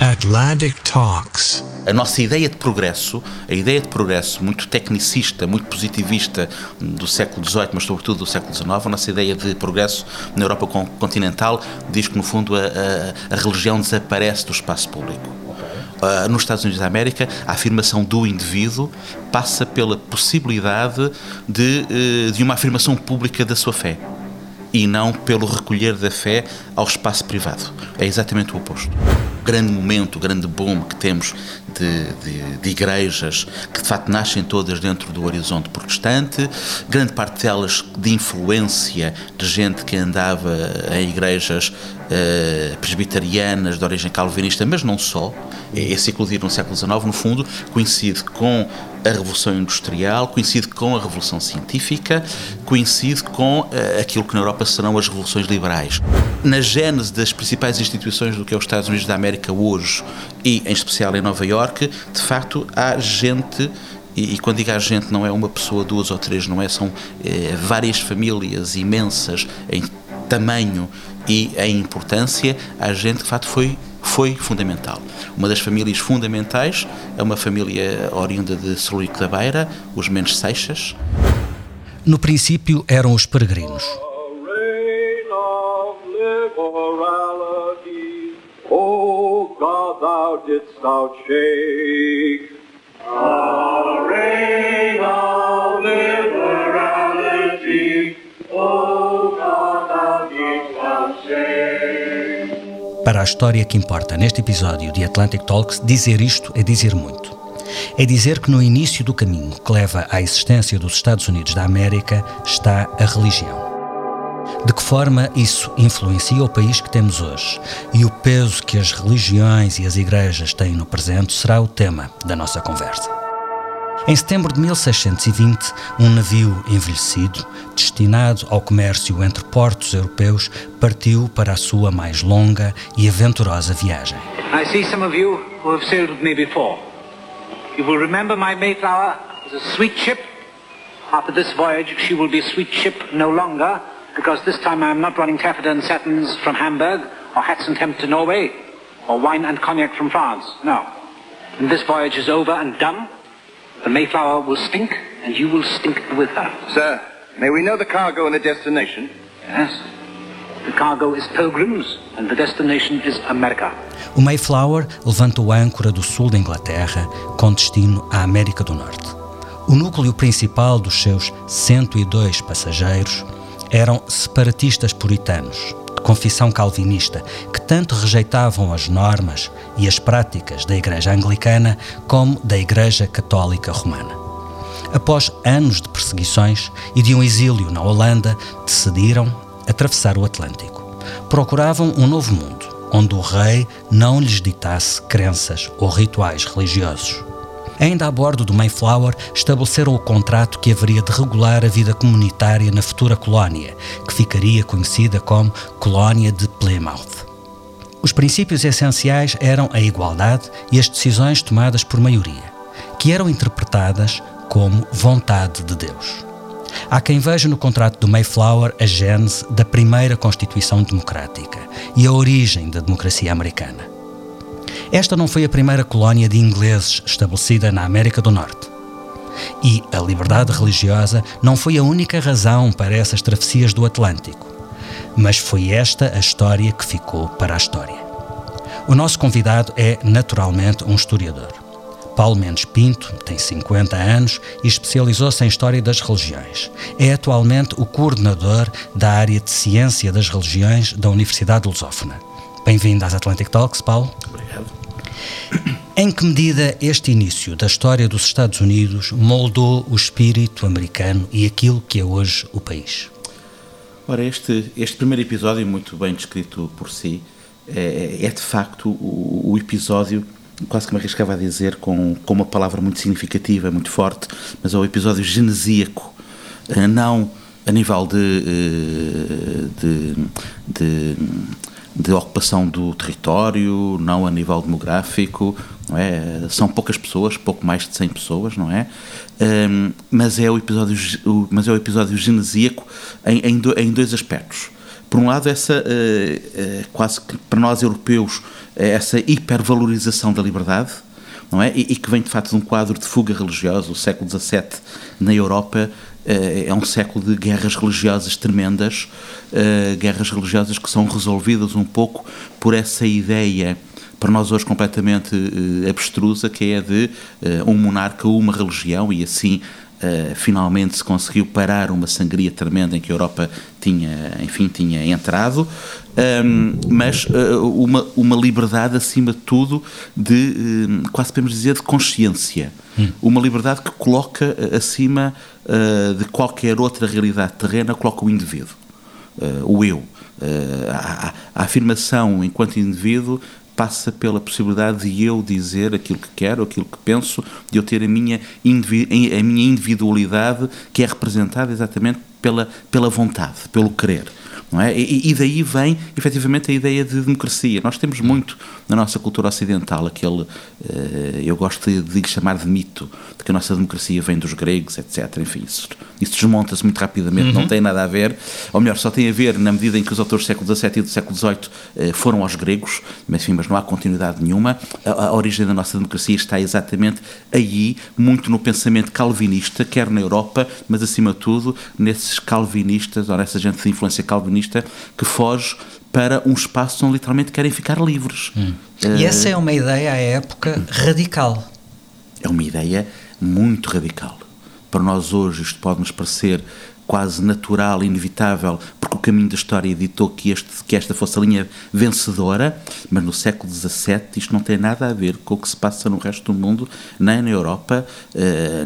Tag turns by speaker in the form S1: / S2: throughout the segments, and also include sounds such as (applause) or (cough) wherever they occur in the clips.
S1: Atlantic Talks.
S2: A nossa ideia de progresso, a ideia de progresso muito tecnicista, muito positivista do século XVIII, mas sobretudo do século XIX, a nossa ideia de progresso na Europa continental diz que, no fundo, a, a, a religião desaparece do espaço público. Uh, nos Estados Unidos da América, a afirmação do indivíduo passa pela possibilidade de, uh, de uma afirmação pública da sua fé e não pelo recolher da fé ao espaço privado. É exatamente o oposto. Grande momento, o grande boom que temos de, de, de, igrejas que de facto nascem todas dentro do horizonte protestante, grande parte delas de influência de gente que andava em igrejas uh, presbiterianas de origem calvinista, mas não só. Esse eclodir no século XIX, no fundo, coincide com a Revolução Industrial, coincide com a Revolução Científica, coincide com uh, aquilo que na Europa serão as revoluções liberais. Na gênese das principais instituições do que é os Estados Unidos da América hoje, e em especial em Nova Iorque, de facto há gente e, e, quando digo a gente, não é uma pessoa, duas ou três, não é? São eh, várias famílias imensas em tamanho e em importância. Há gente de facto, foi, foi fundamental. Uma das famílias fundamentais é uma família oriunda de Solurico da Beira, os Mendes Seixas.
S3: No princípio eram os peregrinos.
S4: Thou didst thou shake a reign of liberality. Oh God, thou didst thou shake.
S3: Para a história que importa neste episódio de Atlantic Talks, dizer isto é dizer muito. É dizer que no início do caminho que leva à existência dos Estados Unidos da América está a religião. De que forma isso influencia o país que temos hoje e o peso que as religiões e as igrejas têm no presente será o tema da nossa conversa. Em setembro de 1620, um navio envelhecido, destinado ao comércio entre portos europeus, partiu para a sua mais longa e aventurosa viagem.
S5: I see some of you who have sailed with me before. You will remember my Mayflower as a sweet ship. After this voyage, she will be sweet ship no longer, because this time I am not running taffeta and satins from Hamburg, or hats and hemp to Norway, or wine and cognac from France. No. When this voyage is over and done, the Mayflower will stink, and you will stink with her.
S6: Sir, may we know the cargo and the destination?
S5: Yes. The cargo is pilgrims, and the destination is America.
S3: O Mayflower levantou âncora do sul da Inglaterra com destino à América do Norte. O núcleo principal dos seus 102 passageiros eram separatistas puritanos, de confissão calvinista, que tanto rejeitavam as normas e as práticas da Igreja Anglicana como da Igreja Católica Romana. Após anos de perseguições e de um exílio na Holanda, decidiram atravessar o Atlântico. Procuravam um novo mundo, onde o rei não lhes ditasse crenças ou rituais religiosos. Ainda a bordo do Mayflower, estabeleceram o contrato que haveria de regular a vida comunitária na futura colónia, que ficaria conhecida como Colónia de Plymouth. Os princípios essenciais eram a igualdade e as decisões tomadas por maioria, que eram interpretadas como vontade de Deus. Há quem veja no contrato do Mayflower a gênese da primeira Constituição Democrática e a origem da democracia americana. Esta não foi a primeira colónia de ingleses estabelecida na América do Norte. E a liberdade religiosa não foi a única razão para essas travessias do Atlântico, mas foi esta a história que ficou para a história. O nosso convidado é, naturalmente, um historiador. Paulo Mendes Pinto tem 50 anos e especializou-se em História das Religiões. É atualmente o coordenador da área de Ciência das Religiões da Universidade de Lusófona. Bem-vindo às Atlantic Talks, Paulo. Em que medida este início da história dos Estados Unidos moldou o espírito americano e aquilo que é hoje o país?
S2: Ora, este, este primeiro episódio, muito bem descrito por si, é, é de facto o, o episódio quase que me arriscava a dizer com, com uma palavra muito significativa, muito forte, mas é o episódio genesíaco, não a nível de, de, de, de ocupação do território, não a nível demográfico, não é? São poucas pessoas, pouco mais de 100 pessoas, não é? Um, mas, é o episódio, mas é o episódio genesíaco em, em, do, em dois aspectos. Por um lado, essa, uh, uh, quase que para nós europeus, essa hipervalorização da liberdade, não é? E, e, que vem de facto de um quadro de fuga religiosa. O século XVII na Europa é um século de guerras religiosas tremendas, guerras religiosas que são resolvidas um pouco por essa ideia para nós hoje completamente uh, abstrusa, que é de um monarca, uma religião, e assim uh, finalmente se conseguiu parar uma sangria tremenda em que a Europa tinha, enfim, tinha entrado, um, mas uma, uma liberdade acima de tudo de, quase podemos dizer, de consciência. Hum. Uma liberdade que coloca acima de qualquer outra realidade terrena, coloca o indivíduo, o eu. A, a, a afirmação enquanto indivíduo passa pela possibilidade de eu dizer aquilo que quero, aquilo que penso, de eu ter a minha, a minha individualidade que é representada exatamente pela, pela vontade, pelo querer. É? e, e daí vem, efetivamente, a ideia de democracia. Nós temos muito na nossa cultura ocidental aquele, eh, eu gosto de lhe chamar de mito, de que a nossa democracia vem dos gregos, etc. Enfim, isso, isso desmonta-se muito rapidamente, uhum. não tem nada a ver, ou melhor, só tem a ver na medida em que os autores do século XVII e do século XVIII eh, foram aos gregos, mas, enfim, mas não há continuidade nenhuma. A, a origem da nossa democracia está exatamente aí, muito no pensamento calvinista, quer na Europa, mas acima de tudo nesses calvinistas, ou nessa gente de influência calvinista que foge para um espaço onde literalmente querem ficar livres. Hum.
S3: Uh, e essa é uma ideia à época radical.
S2: É uma ideia muito radical. Para nós hoje isto pode nos parecer quase natural, inevitável, porque o caminho da história ditou que, este, que esta fosse a linha vencedora, mas no século XVII isto não tem nada a ver com o que se passa no resto do mundo, nem na Europa,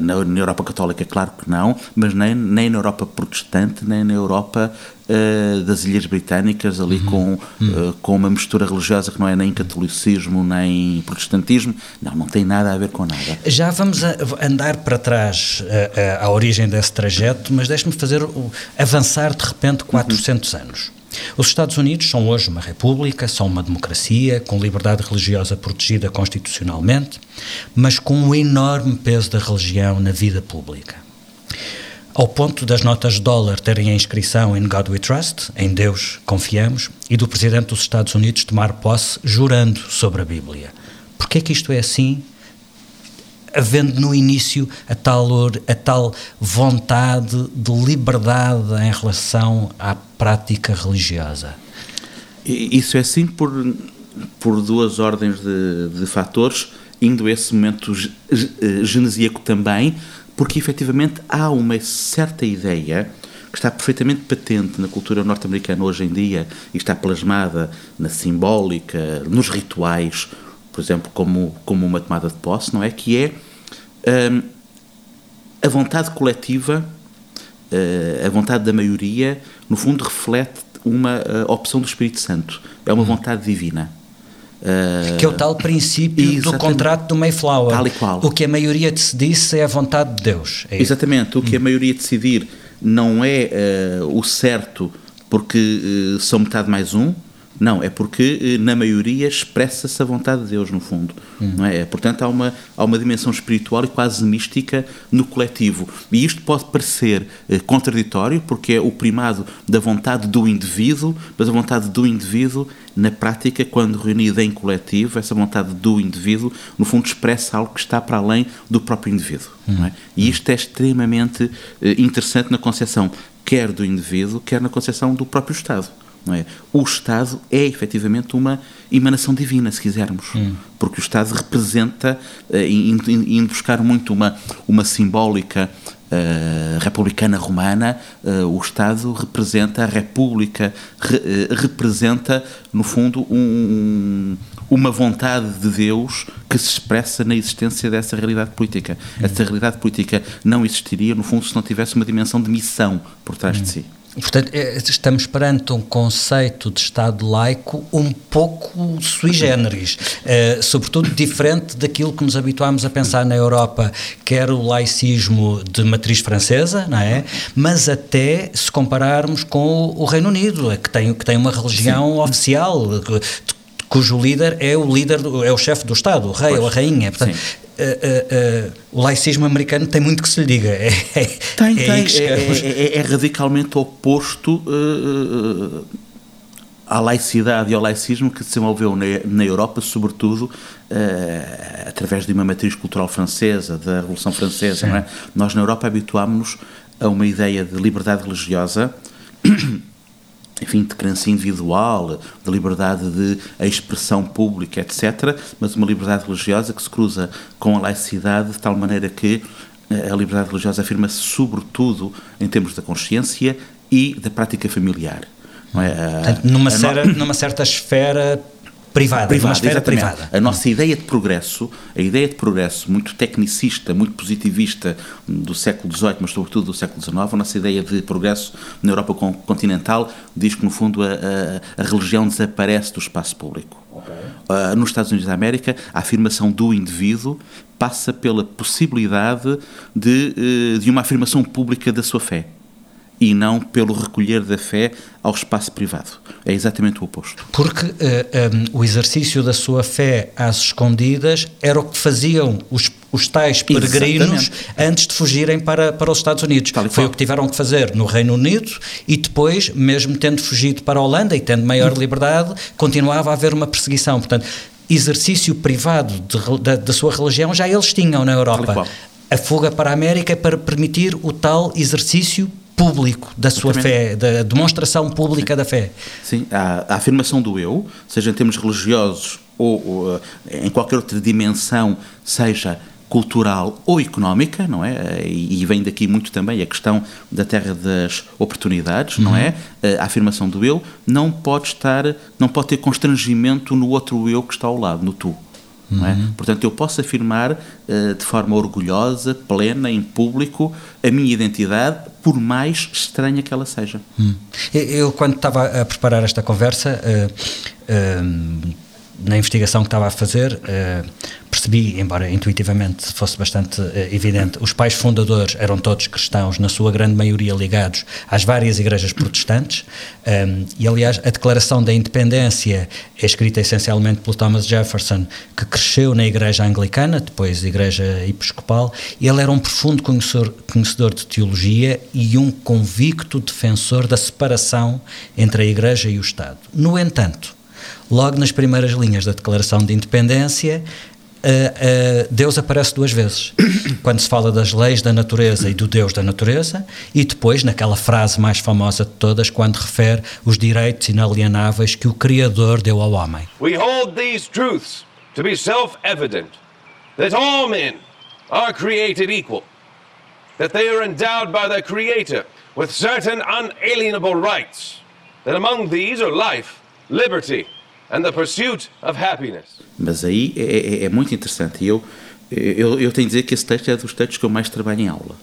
S2: na, na, Europa católica, claro que não, mas nem, nem na Europa protestante, nem na Europa uh, das Ilhas Britânicas, ali uhum. com. Uh, com uma mistura religiosa que não é nem catolicismo nem protestantismo. Não, não tem nada a ver com nada.
S3: Já vamos andar para trás uh, à origem desse trajeto, mas deixe-me fazer avançar de repente 400 uhum. anos. Os Estados Unidos são hoje uma república, são uma democracia, com liberdade religiosa protegida constitucionalmente, mas com um enorme peso da religião na vida pública ao ponto das notas dólar terem a inscrição In God We Trust, em Deus confiamos, e do Presidente dos Estados Unidos tomar posse jurando sobre a Bíblia. Porquê é que isto é assim? Havendo no início a tal, a tal vontade de liberdade em relação à prática religiosa?
S2: Isso é assim por, por duas ordens de, de fatores, indo esse momento genesíaco também, porque efetivamente há uma certa ideia que está perfeitamente patente na cultura norte-americana hoje em dia e está plasmada na simbólica, nos rituais, por exemplo, como, como uma tomada de posse, não é? Que é hum, a vontade coletiva, uh, a vontade da maioria, no fundo reflete uma uh, opção do Espírito Santo. É uma vontade divina.
S3: Uh, que é o tal princípio do contrato do Mayflower.
S2: Tal e qual.
S3: O que a maioria disse é a vontade de Deus.
S2: É exatamente. O que a maioria decidir não é uh, o certo porque uh, são metade mais um, não, é porque eh, na maioria expressa-se a vontade de Deus, no fundo. Hum. Não é? Portanto, há uma, há uma dimensão espiritual e quase mística no coletivo. E isto pode parecer eh, contraditório, porque é o primado da vontade do indivíduo, mas a vontade do indivíduo, na prática, quando reunida em coletivo, essa vontade do indivíduo, no fundo, expressa algo que está para além do próprio indivíduo. Hum. É? E isto é extremamente eh, interessante na concepção quer do indivíduo, quer na concepção do próprio Estado. É? O Estado é efetivamente uma emanação divina, se quisermos, hum. porque o Estado representa, uh, indo, buscar muito uma, uma simbólica uh, republicana romana, uh, o Estado representa, a República re, representa, no fundo, um, uma vontade de Deus que se expressa na existência dessa realidade política. Hum. Essa realidade política não existiria, no fundo, se não tivesse uma dimensão de missão por trás hum. de si.
S3: Portanto, é, estamos perante um conceito de Estado laico um pouco sui generis, uh, sobretudo diferente daquilo que nos habituámos a pensar na Europa, que era o laicismo de matriz francesa, não é? Mas até se compararmos com o Reino Unido, que tem, que tem uma religião Sim. oficial, cujo líder é o líder, é o chefe do Estado, o rei pois. ou a rainha. Portanto, Uh, uh, uh, o laicismo americano tem muito que se lhe diga. É,
S2: é, tem, é tem. É, é, é, radicalmente oposto à laicidade e ao laicismo que se desenvolveu na, na Europa, sobretudo através de uma matriz cultural francesa, da Revolução Francesa. É? Nós na Europa habituámos-nos a uma ideia de liberdade religiosa enfim, de crença individual, de liberdade de expressão pública, etc., mas uma liberdade religiosa que se cruza com a laicidade de tal maneira que eh, a liberdade religiosa afirma-se sobretudo em termos da consciência e da prática familiar.
S3: Não é? Portanto, numa, a, numa certa esfera privada, privada, uma esfera privada.
S2: A nossa ideia de progresso, a ideia de progresso muito tecnicista, muito positivista do século XVIII, mas sobretudo do século XIX, a nossa ideia de progresso na Europa continental diz que, no fundo, a, a, a religião desaparece do espaço público. Okay. Uh, nos Estados Unidos da América, a afirmação do indivíduo passa pela possibilidade de, uh, de uma afirmação pública da sua fé e não pelo recolher da fé ao espaço privado. É exatamente o oposto.
S3: Porque uh, eh, um, eh, o exercício da sua fé às escondidas era o que faziam os, os tais peregrinos exatamente. antes de fugirem para, para os Estados Unidos. Foi o que tiveram que fazer no Reino Unido e depois, mesmo tendo fugido para a Holanda e tendo maior liberdade, continuava a haver uma perseguição. Portanto, exercício privado de, da, da sua religião já eles tinham na Europa. A fuga para a América é para permitir o tal exercício público da sua fé, da demonstração pública da fé.
S2: Sim, a, a, afirmação do eu, seja em termos religiosos ou, ou eh, em qualquer outra dimensão, seja cultural ou económica, não é? E, vem daqui muito também a questão da terra das oportunidades, uhum. não é? Eh, a afirmação do eu não pode estar, não pode ter constrangimento no outro eu que está ao lado, no tu. Uhum. É? Portanto, eu posso afirmar uh, de forma orgulhosa, plena, em público, a minha identidade, por mais estranha que ela seja.
S3: Uhum. Eu, quando estava a preparar esta conversa, uh, uh, na investigação que estava a fazer, percebi, embora intuitivamente fosse bastante evidente, os pais fundadores eram todos cristãos, na sua grande maioria ligados às várias igrejas protestantes, um, e aliás a Declaração da Independência é escrita essencialmente pelo Thomas Jefferson, que cresceu na igreja anglicana, depois igreja episcopal, ele era um profundo conhecedor, conhecedor de teologia e um convicto defensor da separação entre a igreja e o Estado. No entanto, logo nas primeiras linhas da Declaração de Independência, Uh, Deus aparece duas vezes. (coughs) Quando se fala das leis da natureza e do Deus da natureza, e depois naquela frase mais famosa de todas, quando refere os direitos inalienáveis que o Criador deu ao homem.
S7: We hold these truths to be self-evident that all men are created equal, that they are endowed by their Creator with certain unalienable rights, that among these are life, liberty, and the pursuit of happiness.
S2: Mas aí é, é, é muito interessante. Eu, eu, eu tenho de dizer que esse texto é dos textos que eu mais trabalho em aula.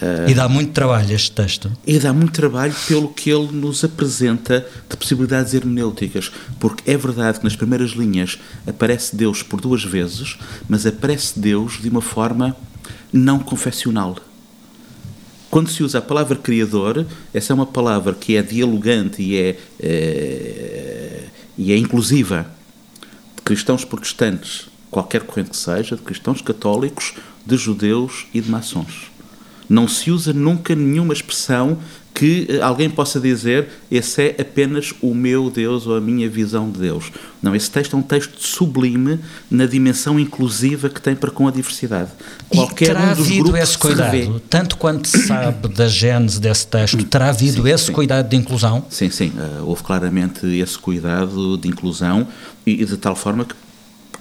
S3: Uh, e dá muito trabalho este texto.
S2: E dá muito trabalho pelo que ele nos apresenta de possibilidades hermenêuticas, porque é verdade que nas primeiras linhas aparece Deus por duas vezes, mas aparece Deus de uma forma não confessional. Quando se usa a palavra Criador, essa é uma palavra que é dialogante e é, é e é inclusiva de cristãos protestantes, qualquer corrente que seja, de cristãos católicos, de judeus e de maçons. Não se usa nunca nenhuma expressão que eh, alguém possa dizer esse é apenas o meu Deus ou a minha visão de Deus. Não, esse texto é um texto sublime na dimensão inclusiva que tem para com a diversidade.
S3: Qualquer e terá um havido esse cuidado, tanto quanto se sabe da gênese desse texto, terá havido sim, esse sim. cuidado de inclusão?
S2: Sim, sim, uh, houve claramente esse cuidado de inclusão e de tal forma que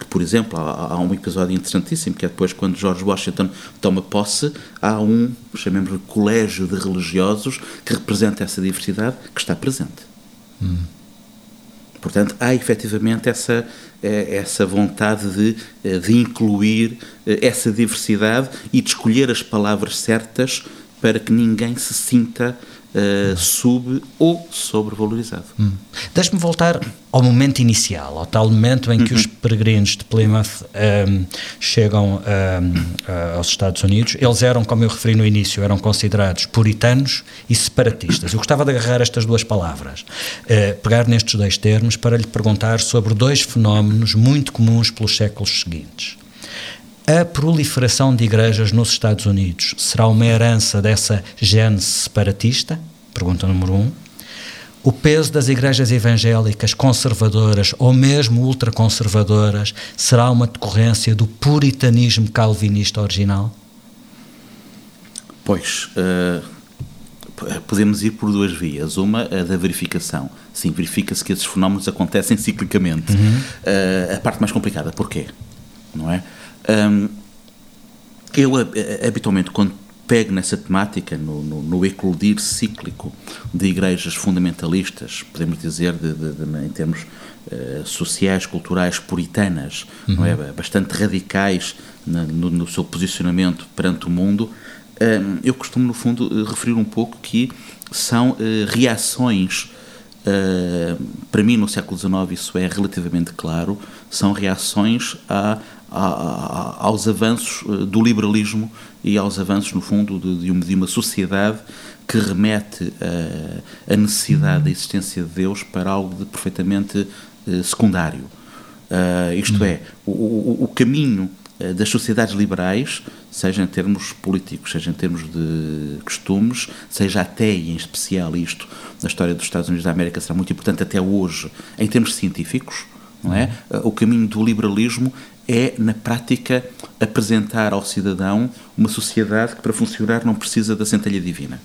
S2: por exemplo, há, há, um episódio interessantíssimo que é depois quando George Washington toma posse, há um, chamemos de colégio de religiosos que representa essa diversidade que está presente. Hum. Portanto, há efetivamente essa, eh, essa vontade de, eh, de incluir eh, essa diversidade e de escolher as palavras certas para que ninguém se sinta uh, sub ou sobrevalorizado. Hum.
S3: Deixe-me voltar ao momento inicial, ao tal momento em que uhum. os peregrinos de Plymouth um, chegam um, aos Estados Unidos. Eles eram, como eu referi no início, eram considerados puritanos e separatistas. Eu gostava de agarrar estas duas palavras, uh, pegar nestes dois termos para lhe perguntar sobre dois fenómenos muito comuns pelos séculos seguintes. A proliferação de igrejas nos Estados Unidos será uma herança dessa gênese separatista? Pergunta número um. O peso das igrejas evangélicas conservadoras ou mesmo ultraconservadoras será uma decorrência do puritanismo calvinista original?
S2: Pois, uh, podemos ir por duas vias. Uma, a da verificação. Sim, verifica-se que esses fenómenos acontecem ciclicamente. Uhum. Uh, a parte mais complicada, porquê? Não é? Um, eu, habitualmente, quando pego nessa temática, no, no, no, eclodir cíclico de igrejas fundamentalistas, podemos dizer, de, de, de, em termos uh, sociais, culturais, puritanas, uhum. não é? bastante radicais na, no, no, seu posicionamento perante o mundo, um, eu costumo, no fundo, referir um pouco que são uh, reações. Para mim, no século XIX, isso é relativamente claro, são reações a, aos avanços eh, do liberalismo e aos avanços, no fundo, de, uma, de uma, sociedade que remete a, a, necessidade da existência de Deus para algo de perfeitamente uh, secundário. Isto é, o, caminho das sociedades liberais, seja em termos políticos, seja em termos de costumes, seja até e em especial isto na história dos Estados Unidos da América será muito importante até hoje em termos científicos, não é? O caminho do liberalismo é, na prática, apresentar ao cidadão uma sociedade que, para funcionar, não precisa da centelha divina.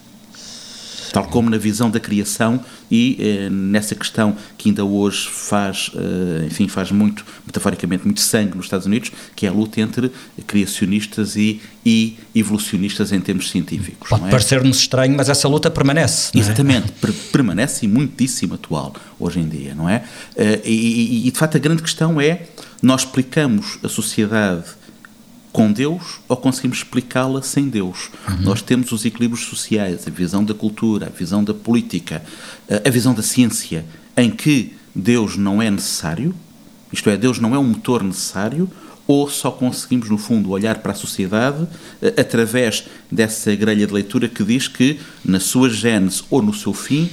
S2: Tal como na visão da criação e eh, nessa questão que ainda hoje faz, eh, enfim, faz muito, metaforicamente, muito sangue nos Estados Unidos, que é a luta entre criacionistas e, e evolucionistas em termos científicos.
S3: Pode
S2: é?
S3: parecer-nos estranho, mas essa luta permanece.
S2: É? Exatamente, é? permanece e muitíssimo atual hoje em dia, não é? Eh, e, e, de facto, a grande questão é nós explicamos a sociedade com Deus ou conseguimos explicá-la sem Deus. Uhum. Nós temos os equilíbrios sociais, a visão da cultura, a visão da política, a visão da ciência, em que Deus não é necessário, isto é, Deus não é um motor necessário, ou só conseguimos, no fundo, olhar para a sociedade através dessa grelha de leitura que diz que, na sua gênese ou no seu fim,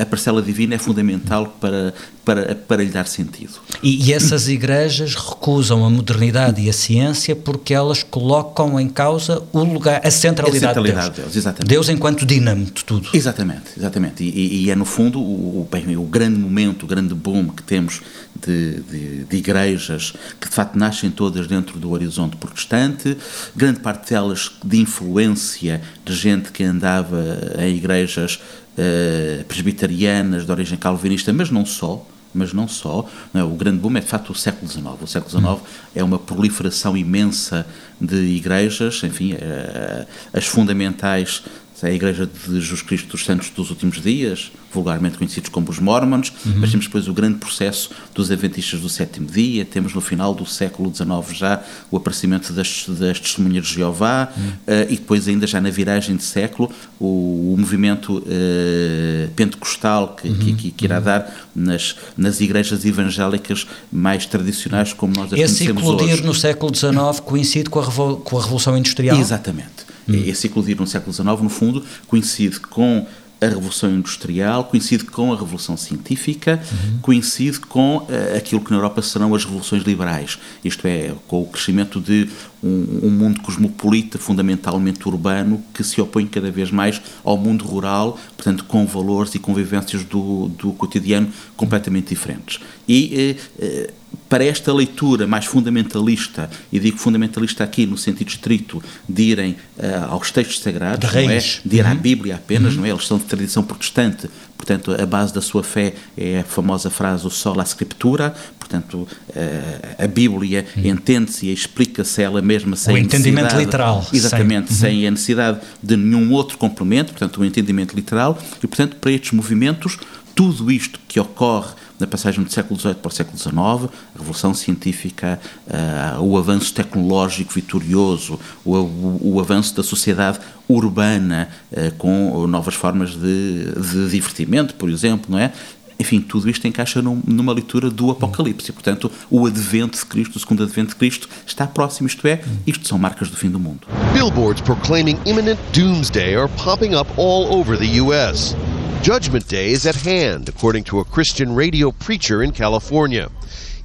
S2: a parcela divina é fundamental para, para, para lhe dar sentido.
S3: E, e, essas igrejas recusam a modernidade e a ciência porque elas colocam em causa o lugar, a centralidade, a centralidade de Deus. Deus, exatamente. Deus enquanto dinamo de tudo.
S2: Exatamente, exatamente. E, e é no fundo o, bem, o grande momento, o grande boom que temos de, de, de, igrejas que de facto nascem todas dentro do horizonte protestante, grande parte delas de influência de gente que andava em igrejas uh, presbiterianas de origem calvinista, mas não só, mas não só. Não é? O grande boom é de facto o século XIX. O século XIX é uma proliferação imensa de igrejas, enfim, uh, as fundamentais a Igreja de Jesus Cristo dos Santos dos Últimos Dias, vulgarmente conhecidos como os Mormons, uhum. mas temos depois o grande processo dos Adventistas do Sétimo Dia, temos no final do século XIX já o aparecimento das, das Testemunhas de Jeová, uhum. uh, e depois ainda já na viragem de século o, o movimento uh, pentecostal que, uhum. que, que, irá uhum. dar nas, nas igrejas evangélicas mais tradicionais como nós as
S3: Esse
S2: conhecemos hoje.
S3: Esse eclodir no século XIX coincide com a, com a Revolução Industrial?
S2: Exatamente. Hum. Esse eclodir no século XIX, no fundo, coincide com a Revolução Industrial, coincide com a Revolução Científica, uhum. coincide com uh, aquilo que na Europa serão as revoluções liberais, isto é, com o crescimento de um, um, mundo cosmopolita, fundamentalmente urbano, que se opõe cada vez mais ao mundo rural, portanto, com valores e convivências do, do cotidiano completamente diferentes. E uh, uh, para esta leitura mais fundamentalista, e digo fundamentalista aqui no sentido estrito de irem uh, aos textos sagrados, é? de ir uhum. à Bíblia apenas, uhum. não é? Eles são de tradição protestante, portanto a base da sua fé é a famosa frase o sola scriptura, portanto uh, a Bíblia uhum. entende-se e explica-se ela mesma sem
S3: o entendimento literal.
S2: Exatamente, sem, sem uhum. a necessidade de nenhum outro complemento, portanto o entendimento literal, e portanto para estes movimentos tudo isto que ocorre na passagem do século XVIII para o século XIX, a revolução científica, uh, o avanço tecnológico vitorioso, o, o, o avanço da sociedade urbana uh, com novas formas de, de divertimento, por exemplo, não é? Enfim, tudo isto encaixa num, numa leitura do Apocalipse. Portanto, o advento de Cristo, o segundo advento de Cristo, está próximo, isto é, isto são marcas do fim do mundo.
S8: Billboards proclaiming imminent doomsday are popping up all over the U.S. Judgment Day is at hand, according to a Christian radio preacher in California.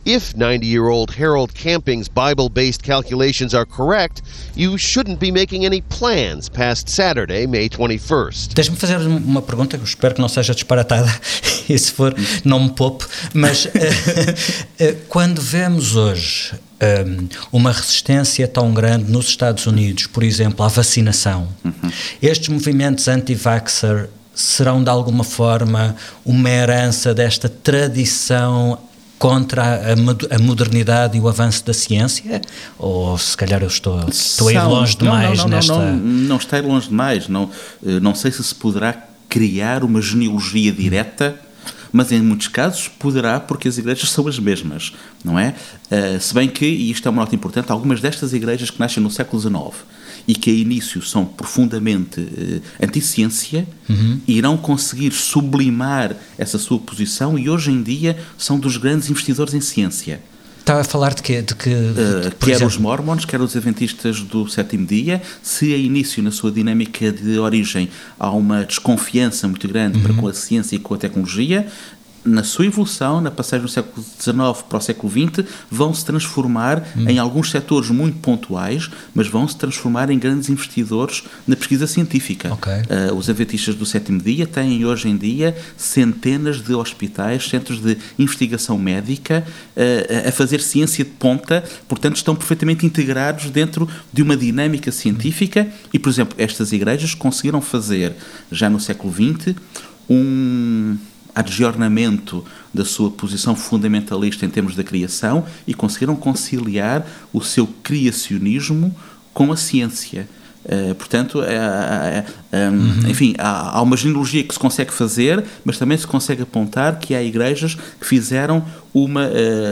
S8: If 90 year old Harold Camping's Bible based calculations are correct, you shouldn't be making any plans past Saturday, May 21st.
S3: Deixa-me fazer uma pergunta que eu espero que não seja disparatada (laughs) e se for, não me poupe, mas uh, uh, (laughs) quando vemos hoje um, uma resistência tão grande nos Estados Unidos, por exemplo, à vacinação, uhum. estes movimentos anti-vaxxer serão de alguma forma uma herança desta tradição contra a, modernidade e o avanço da ciência? Ou se calhar eu estou, estou a ir longe demais
S2: não, não, não,
S3: nesta.
S2: Não, não, está a ir longe demais. Não, eh, não sei se se poderá criar uma genealogia direta mas em muitos casos poderá, porque as igrejas são as mesmas, não é? Uh, se bem que, e isto é uma nota importante, algumas destas igrejas que nascem no século XIX e que a início são profundamente uh, anti-ciência, uhum. irão conseguir sublimar essa sua posição e hoje em dia são dos grandes investidores em ciência.
S3: Estava a falar de quê? De que,
S2: uh, quer exemplo? os mormons, quer os adventistas do sétimo dia, se a início na sua dinâmica de origem há uma desconfiança muito grande uhum. para com a ciência e com a tecnologia, na sua evolução, na passagem do século XIX para o século XX, vão se transformar hum. em alguns setores muito pontuais, mas vão se transformar em grandes investidores na pesquisa científica.
S3: Okay.
S2: Uh, os adventistas do sétimo dia têm hoje em dia centenas de hospitais, centros de investigação médica uh, a fazer ciência de ponta, portanto estão perfeitamente integrados dentro de uma dinâmica científica e, por exemplo, estas igrejas conseguiram fazer já no século XX um adjornamento da sua posição fundamentalista em termos da criação e conseguiram conciliar o seu criacionismo com a ciência. Uh, portanto, uh, uh, um, uhum. enfim, há, há, uma genealogia que se consegue fazer, mas também se consegue apontar que há igrejas que fizeram uma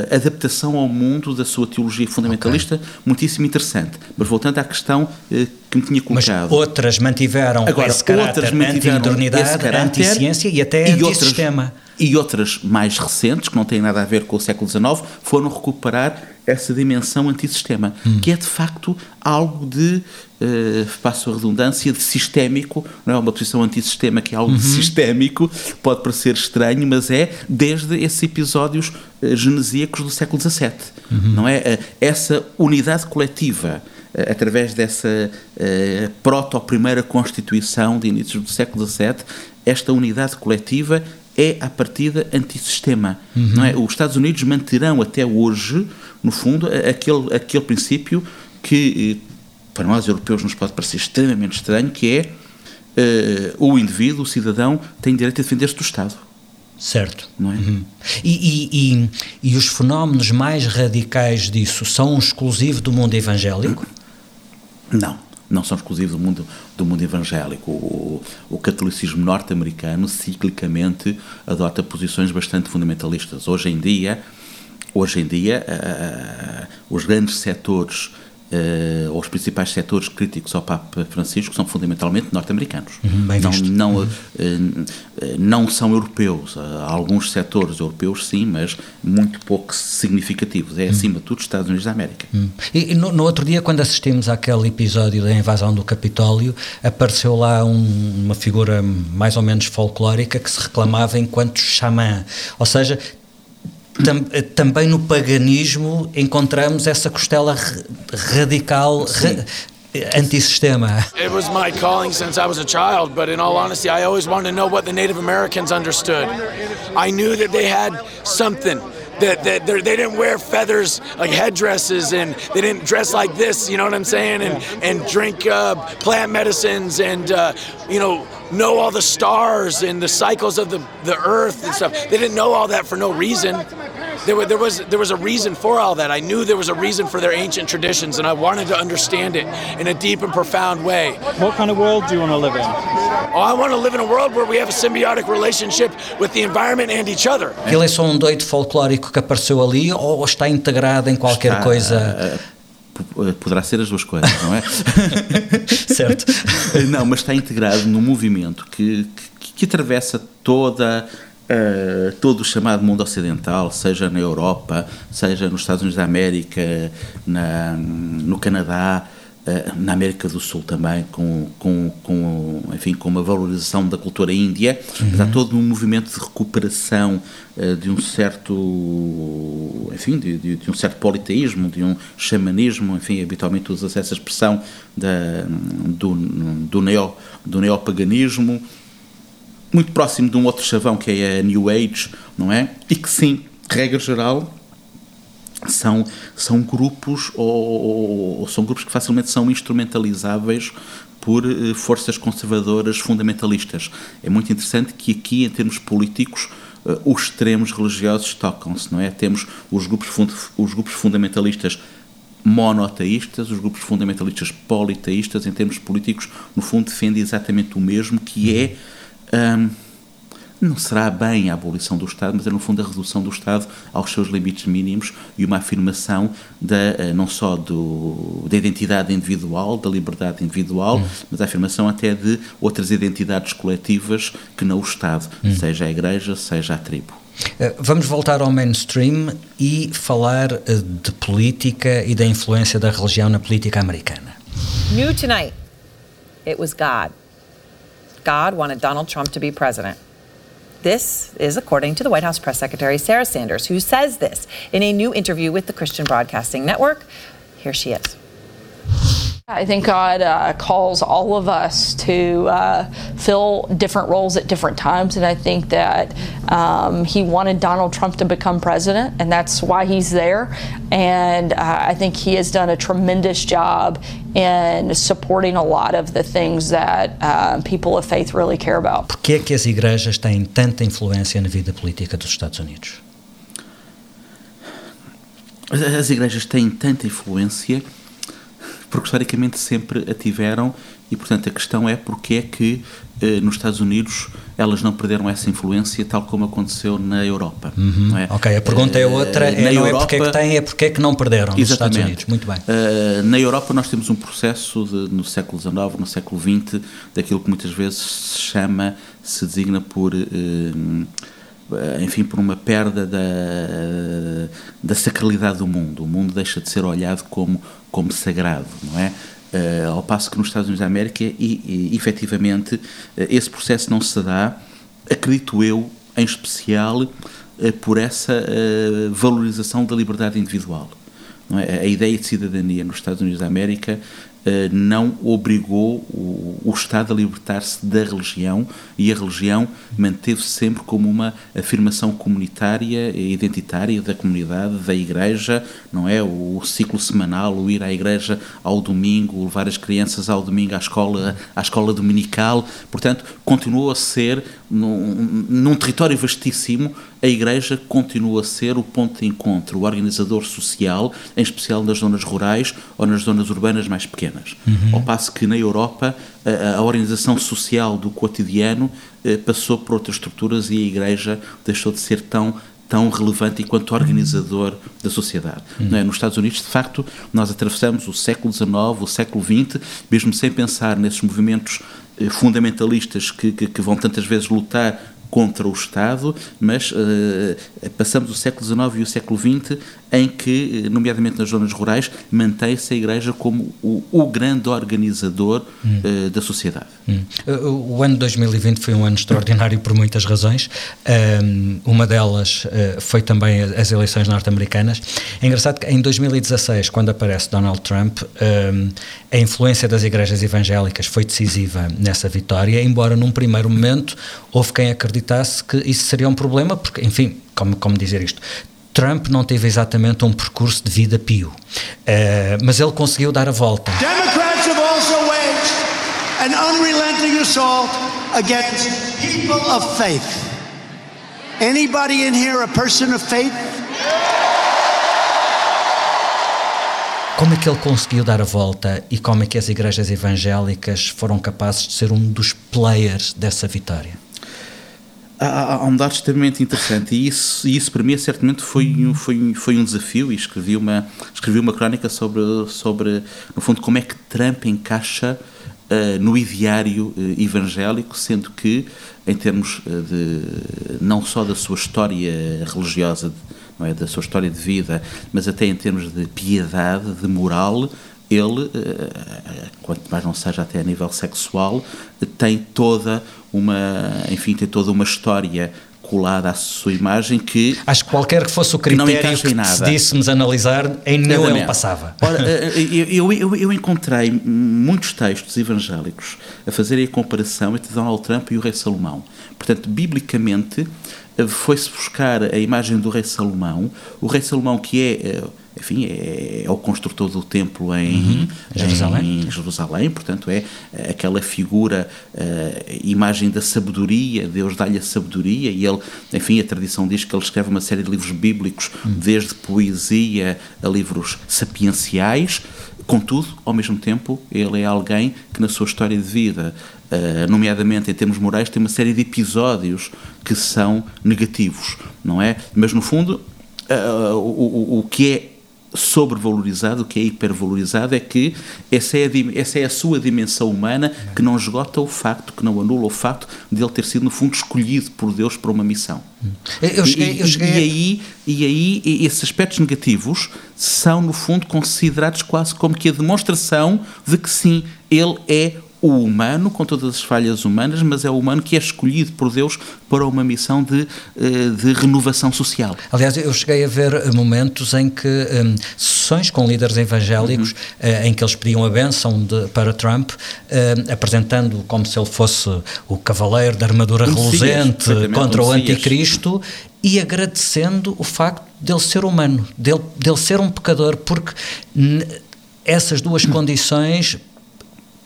S2: adaptação ao mundo da sua teologia fundamentalista okay. muitíssimo interessante. Mas voltando à questão que me tinha colocado.
S3: Mas outras mantiveram Agora, esse caráter anti-modernidade, anti-ciência e até anti-sistema.
S2: E outras mais recentes, que não têm nada a ver com o século XIX, foram recuperar essa dimensão antissistema, hum. que é de facto algo de, uh, passo a redundância, de sistémico, não é uma posição antissistema que é algo uhum. de sistémico, pode parecer estranho, mas é desde esses episódios uh, genesíacos do século XVII, uhum. não é? Uh, essa unidade coletiva através dessa uh, proto-primeira Constituição de inícios do século XVII, esta unidade coletiva é, à partida, antissistema. Uhum. Não é? Os Estados Unidos manterão até hoje, no fundo, aquele, aquele princípio que, eh, para nós europeus, nos pode parecer extremamente estranho, que é uh, o indivíduo, o cidadão, tem direito a defender-se do Estado.
S3: Certo.
S2: Não é? Uhum.
S3: E, e, e, e, os fenómenos mais radicais disso são exclusivos do mundo evangélico?
S2: Não, não são exclusivos do mundo, do mundo evangélico. O, o catolicismo norte-americano ciclicamente adota posições bastante fundamentalistas. Hoje em dia, hoje em dia os grandes setores uh, os principais setores críticos ao Papa Francisco são fundamentalmente norte-americanos.
S3: Uhum,
S2: não, não,
S3: uhum.
S2: uh, não são europeus. Há alguns setores europeus, sim, mas muito pouco significativos. É, acima de tudo, Estados Unidos da América.
S3: Uhum. E, no, no, outro dia, quando assistimos àquele episódio da invasão do Capitólio, apareceu lá um, uma figura mais ou menos folclórica que se reclamava enquanto xamã. Ou seja, Tam, também no paganismo encontramos essa costela radical, ra, anti-sistema.
S9: It was my calling since I was a child, but in all honesty, I always wanted to know what the Native Americans understood. I knew that they had something. That, that they didn't wear feathers like headdresses and they didn't dress like this, you know what I'm saying? And, and drink uh, plant medicines and, uh, you know, know all the stars and the cycles of the, the earth and stuff. They didn't know all that for no reason. There, there was there was a reason for all that. I knew there was a reason for their ancient traditions, and I wanted to understand it in a deep and profound way.
S10: What kind of world do you want to live in?
S9: Oh, I want to live in a world where we have a symbiotic relationship with the environment and each other.
S3: Ele é só um doido folclórico que apareceu ali ou está integrado em qualquer
S2: Está,
S3: coisa?
S2: uh, poderá ser as duas coisas, não é? (laughs)
S3: certo. (laughs)
S2: Não, mas está integrado num movimento que, que, que atravessa toda Uh, todo o chamado mundo ocidental, seja na Europa, seja nos Estados Unidos da América, na, no Canadá, uh, na América do Sul também, com, com, com, enfim, com uma valorização da cultura índia, uhum. há todo um movimento de recuperação uh, de um certo, enfim, de, de, de, um certo politeísmo, de um xamanismo, enfim, habitualmente usa-se essa expressão da, do, do, neo, do neopaganismo, muito próximo de um outro chavão que é a New Age, não é? E que sim, regra geral, são, são grupos ou, ou, são grupos que facilmente são instrumentalizáveis por eh, forças conservadoras fundamentalistas. É muito interessante que aqui, em termos políticos, eh, os extremos religiosos tocam-se, não é? Temos os grupos, os grupos fundamentalistas monoteístas, os grupos fundamentalistas politeístas, em termos políticos, no fundo defendem exatamente o mesmo, que é um, não será bem a abolição do Estado, mas é no fundo a redução do Estado aos seus limites mínimos e uma afirmação da, eh, não só do, da identidade individual, da liberdade individual, hum. mas a afirmação até de outras identidades coletivas que não o Estado, hum. seja a Igreja, seja a tribo.
S3: Eh, vamos voltar ao mainstream e falar eh, de política e da influência da religião na política americana.
S11: New tonight, it was God. God wanted Donald Trump to be president. This is according to the White House press secretary Sarah Sanders, who says this in a new interview with the Christian Broadcasting Network. Here she is.
S12: I think God uh, calls all of us to uh, fill different roles at different times, and I think that um, He wanted Donald Trump to become president, and that's why He's there. And uh, I think He has done a tremendous job in supporting a lot of the things that uh, people of faith really care about.
S3: Por que é que as igrejas têm tanta influência na vida política dos Estados Unidos?
S2: As igrejas têm tanta influência porque historicamente sempre a tiveram e, portanto, a questão é porque é que eh, nos Estados Unidos elas não perderam essa influência tal como aconteceu na Europa.
S3: Uhum. É? Ok, a pergunta é outra, uh, é, não Europa, é porque é que têm, é porque é que não perderam nos Estados Unidos. Muito bem.
S2: Uh, na Europa nós temos um processo de, no século XIX, no século XX, daquilo que muitas vezes se chama, se designa por... Uh, enfim, por uma perda da, da sacralidade do mundo. O mundo deixa de ser olhado como como sagrado, não é? Uh, ao passo que nos Estados Unidos da América, e, e efetivamente, uh, esse processo não se dá, acredito eu, em especial, uh, por essa valorização da liberdade individual. É? A ideia de cidadania nos Estados Unidos da América não obrigou o, o Estado a libertar-se da religião e a religião manteve-se sempre como uma afirmação comunitária e identitária da comunidade, da igreja, não é? O, o, ciclo semanal, o ir à igreja ao domingo, levar as crianças ao domingo à escola, à escola dominical, portanto, continuou a ser num, num território vastíssimo a Igreja continua a ser o ponto de encontro, o organizador social, em especial nas zonas rurais ou nas zonas urbanas mais pequenas. Uhum. Ao passo que na Europa a, a organização social do cotidiano eh, passou por outras estruturas e a Igreja deixou de ser tão tão relevante enquanto organizador da sociedade. Uhum. É? Nos Estados Unidos, de facto, nós atravessamos o século XIX, o século XX, mesmo sem pensar nesses movimentos fundamentalistas que, que, que, vão tantas vezes lutar contra o Estado, mas uh, passamos o século XIX e o século XX em que, nomeadamente nas zonas rurais, mantém-se a Igreja como o, o grande organizador hum. uh, da sociedade.
S3: Hum. O ano 2020 foi um ano extraordinário por muitas razões. Um, uma delas uh, foi também as eleições norte-americanas. É engraçado que em 2016, quando aparece Donald Trump, um, a influência das igrejas evangélicas foi decisiva nessa vitória, embora num primeiro momento houve quem acreditasse que isso seria um problema, porque, enfim, como, como dizer isto? Trump não teve exatamente um percurso de vida pio, uh, mas ele conseguiu dar a volta.
S13: Democrats have also waged an unrelenting assault against people of faith. Anybody in here a person of faith?
S3: Como é que ele conseguiu dar a volta e como é que as igrejas evangélicas foram capazes de ser um dos players dessa vitória?
S2: Há, há um dado extremamente interessante e isso, e isso para mim certamente foi, foi, foi um desafio e escrevi uma, escrevi uma crónica sobre, sobre, no fundo, como é que Trump encaixa uh, no ideário uh, evangélico, sendo que, em termos uh, de, não só da sua história religiosa, não é, da sua história de vida, mas até em termos de piedade, de moral, ele, quanto mais não seja até a nível sexual, tem toda uma, enfim, tem toda uma história colada à sua imagem que
S3: acho que qualquer que fosse o critério que, que decidíssemos analisar em nenhum ele passava.
S2: Ora, eu, eu, eu, encontrei muitos textos evangélicos a fazerem a comparação entre Donald Trump e o rei Salomão. Portanto biblicamente foi-se buscar a imagem do rei Salomão o rei Salomão que é enfim, é, é, o construtor do templo em, uhum. Jerusalém. em Jerusalém, portanto é aquela figura, uh, imagem da sabedoria, Deus dá-lhe a sabedoria e ele, enfim, a tradição diz que ele escreve uma série de livros bíblicos, uhum. desde poesia a livros sapienciais, contudo, ao mesmo tempo, ele é alguém que na sua história de vida, uh, nomeadamente em termos morais, tem uma série de episódios que são negativos, não é? Mas no fundo, uh, o, o, o que é sobrevalorizado, o que é hipervalorizado, é que essa é, a, essa é a sua dimensão humana que não esgota o facto, que não anula o facto de ele ter sido, no fundo, escolhido por Deus para uma missão.
S3: Eu cheguei, eu cheguei...
S2: E, e, aí, e aí esses aspectos negativos são, no fundo, considerados quase como que a demonstração de que sim, ele é o humano, com todas as falhas humanas, mas é o humano que é escolhido por Deus para uma missão de, eh, de renovação social.
S3: Aliás, eu cheguei a ver momentos em que um, sessões com líderes evangélicos, uhum. em que eles pediam a bênção de, para Trump, um, apresentando como se ele fosse o cavaleiro da armadura um reluzente contra o anticristo e agradecendo o facto dele ser humano, dele, dele ser um pecador, porque essas duas condições